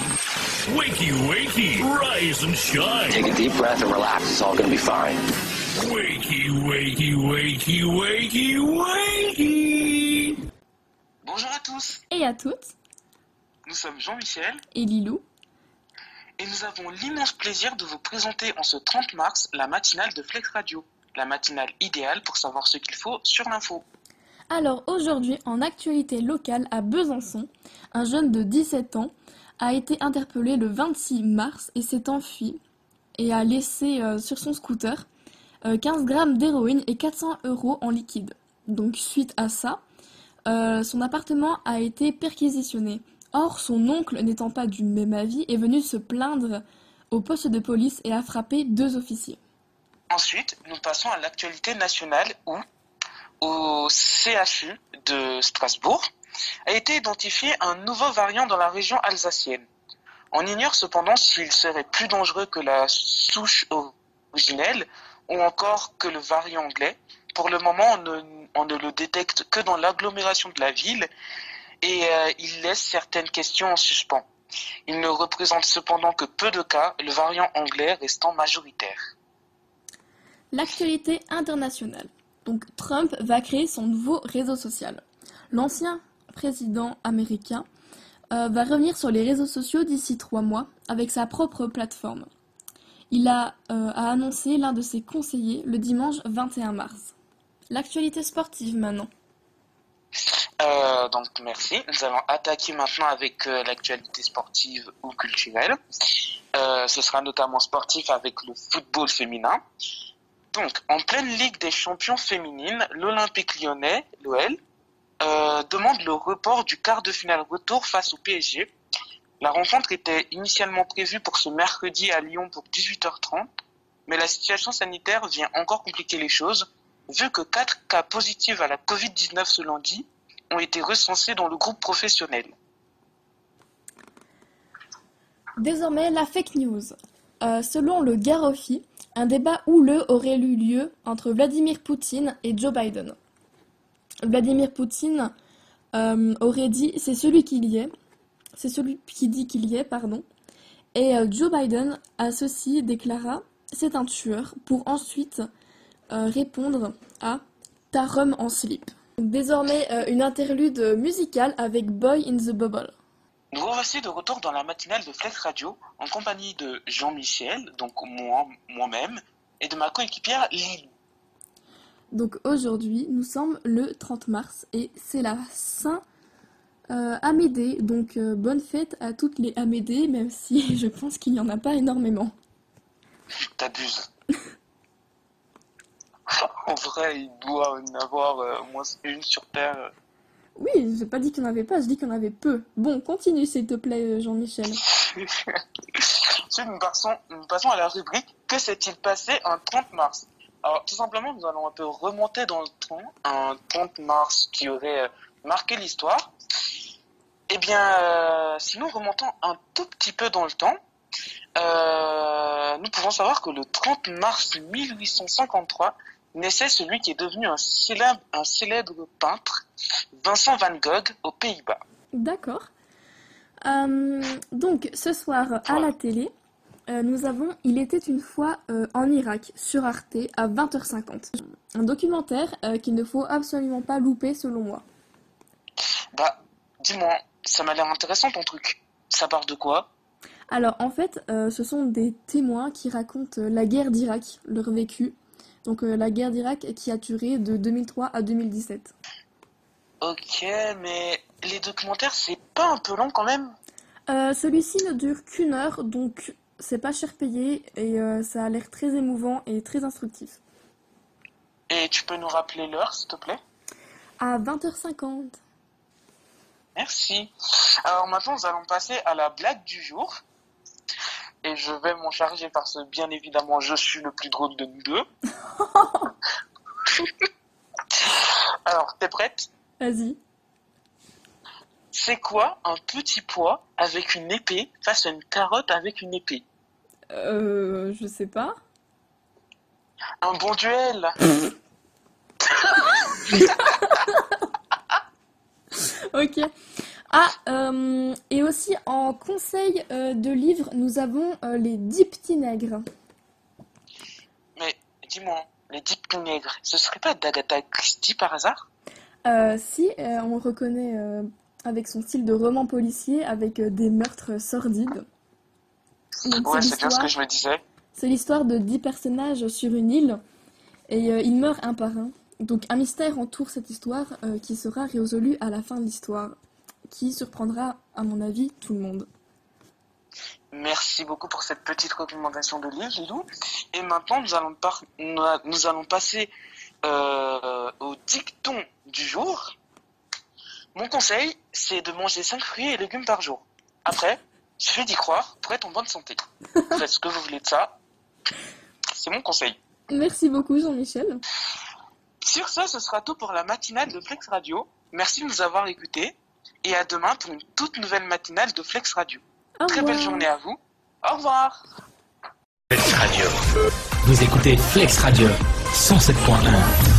Wakey, wakey, rise and shine. Take a deep breath and relax. It's all gonna be fine. Wakey, wakey, wakey, wakey, wakey. Bonjour à tous, Et à toutes, nous sommes Jean-Michel et Lilou. et nous avons l'immense plaisir de vous présenter en ce 30 mars la matinale de Flex Radio, la matinale idéale pour savoir ce qu'il faut sur l'info. Alors aujourd'hui, en actualité locale à Besançon, un jeune de 17 ans a été interpellé le 26 mars et s'est enfui et a laissé euh, sur son scooter euh, 15 grammes d'héroïne et 400 euros en liquide. Donc suite à ça, euh, son appartement a été perquisitionné. Or, son oncle, n'étant pas du même avis, est venu se plaindre au poste de police et a frappé deux officiers. Ensuite, nous passons à l'actualité nationale où, au CHU de Strasbourg, a été identifié un nouveau variant dans la région alsacienne. On ignore cependant s'il serait plus dangereux que la souche originelle ou encore que le variant anglais. Pour le moment, on ne, le détecte que dans l'agglomération de la ville et euh, il laisse certaines questions en suspens. Il ne représente cependant que peu de cas, le variant anglais restant majoritaire. L'actualité internationale. Donc Trump va créer son nouveau réseau social. L'ancien président américain euh, va revenir sur les réseaux sociaux d'ici trois mois avec sa propre plateforme. Il a, euh, a annoncé l'un de ses conseillers le dimanche 21 mars. L'actualité sportive maintenant. Euh, donc merci. Nous allons attaquer maintenant avec l'actualité sportive ou culturelle. Ce sera notamment sportif avec le football féminin. Donc, en pleine Ligue des champions féminines, l'Olympique lyonnais, l'OL, euh, demande le report du quart de finale retour face au PSG. La rencontre était initialement prévue pour ce mercredi à Lyon pour 18h30, mais la situation sanitaire vient encore compliquer les choses, vu que quatre cas positifs à la Covid-19 ce lundi ont été recensés dans le groupe professionnel. Désormais, la fake news. Euh, selon le Garofi, un débat houleux aurait eu lieu entre Vladimir Poutine et Joe Biden. Vladimir Poutine euh, aurait dit c'est celui qu'il y est, c'est celui qui dit qu'il y est, pardon. Et euh, Joe Biden a ceci déclara c'est un tueur pour ensuite euh, répondre à ta rhum en slip. Désormais, une interlude musicale avec Boy in the Bubble. Nous revoici de retour dans la matinale de Flex Radio en compagnie de Jean-Michel, donc moi, moi-même, et de ma coéquipière Lilou. Donc aujourd'hui, nous sommes le 30 mars et c'est la Saint euh, Amédée. Donc euh, bonne fête à toutes les Amédées, même si je pense qu'il n'y en a pas énormément. T'abuses. en vrai, il doit en avoir euh, au moins une sur Terre. Oui, j'ai pas dit qu'il n'y en avait pas, je dis qu'il y en avait peu. Bon, continue s'il te plaît, Jean-Michel. Ensuite, nous passons, nous passons à la rubrique Que s'est-il passé un 30 mars? Alors, tout simplement, nous allons un peu remonter dans le temps, un 30 mars qui aurait euh, marqué l'histoire. Eh bien, euh, si nous remontons un tout petit peu dans le temps, euh, nous pouvons savoir que le 30 mars 1853 naissait celui qui est devenu un célèbre, un célèbre peintre, Vincent van Gogh, aux Pays-Bas. D'accord. Euh, donc ce soir à la télé, euh, nous avons Il était une fois euh, en Irak sur Arte à 20h50. Un documentaire euh, qu'il ne faut absolument pas louper selon moi. Bah, dis-moi, ça m'a l'air intéressant ton truc. Ça part de quoi? Alors en fait, ce sont des témoins qui racontent la guerre d'Irak, leur vécu. Donc la guerre d'Irak qui a duré de 2003 à 2017. Ok, mais les documentaires, c'est pas un peu long quand même? Euh, Celui-ci ne dure qu'une heure, donc c'est pas cher payé et euh, ça a l'air très émouvant et très instructif. Et tu peux nous rappeler l'heure, s'il te plaît? À 20h50. Merci. Alors maintenant, nous allons passer à la blague du jour. Et je vais m'en charger parce que, bien évidemment, je suis le plus drôle de nous deux. Alors, t'es prête? Vas-y. C'est quoi un petit pois avec une épée face à une carotte avec une épée? Euh, je sais pas. Un bon duel Ok. Ah, euh, et aussi en conseil euh, de livre, nous avons euh, Les Dix Petits Nègres. Mais dis-moi, les dix petits nègres, ce serait pas d'Agatha Christie par hasard? Euh, si, on le reconnaît avec son style de roman policier, avec des meurtres sordides. Ouais, c'est bien ce l'histoire- que je me disais. C'est l'histoire de dix personnages sur une île et euh, ils meurent un par un. Donc un mystère entoure cette histoire euh, qui sera résolu à la fin de l'histoire, qui surprendra à mon avis tout le monde. Merci beaucoup pour cette petite recommandation de livre, Lilou. Et maintenant, nous allons, par- nous a- nous allons passer euh, au dicton du jour. Mon conseil, c'est de manger 5 fruits et légumes par jour. Après, suffit d'y croire pour être en bonne santé. Faites ce que vous voulez de ça. C'est mon conseil. Merci beaucoup Jean-Michel. Sur ce, ce sera tout pour la matinale de Flex Radio. Merci de nous avoir écoutés. Et à demain pour une toute nouvelle matinale de Flex Radio. Au Très belle journée à vous. Au revoir. Flex Radio. Vous écoutez Flex Radio 107.1.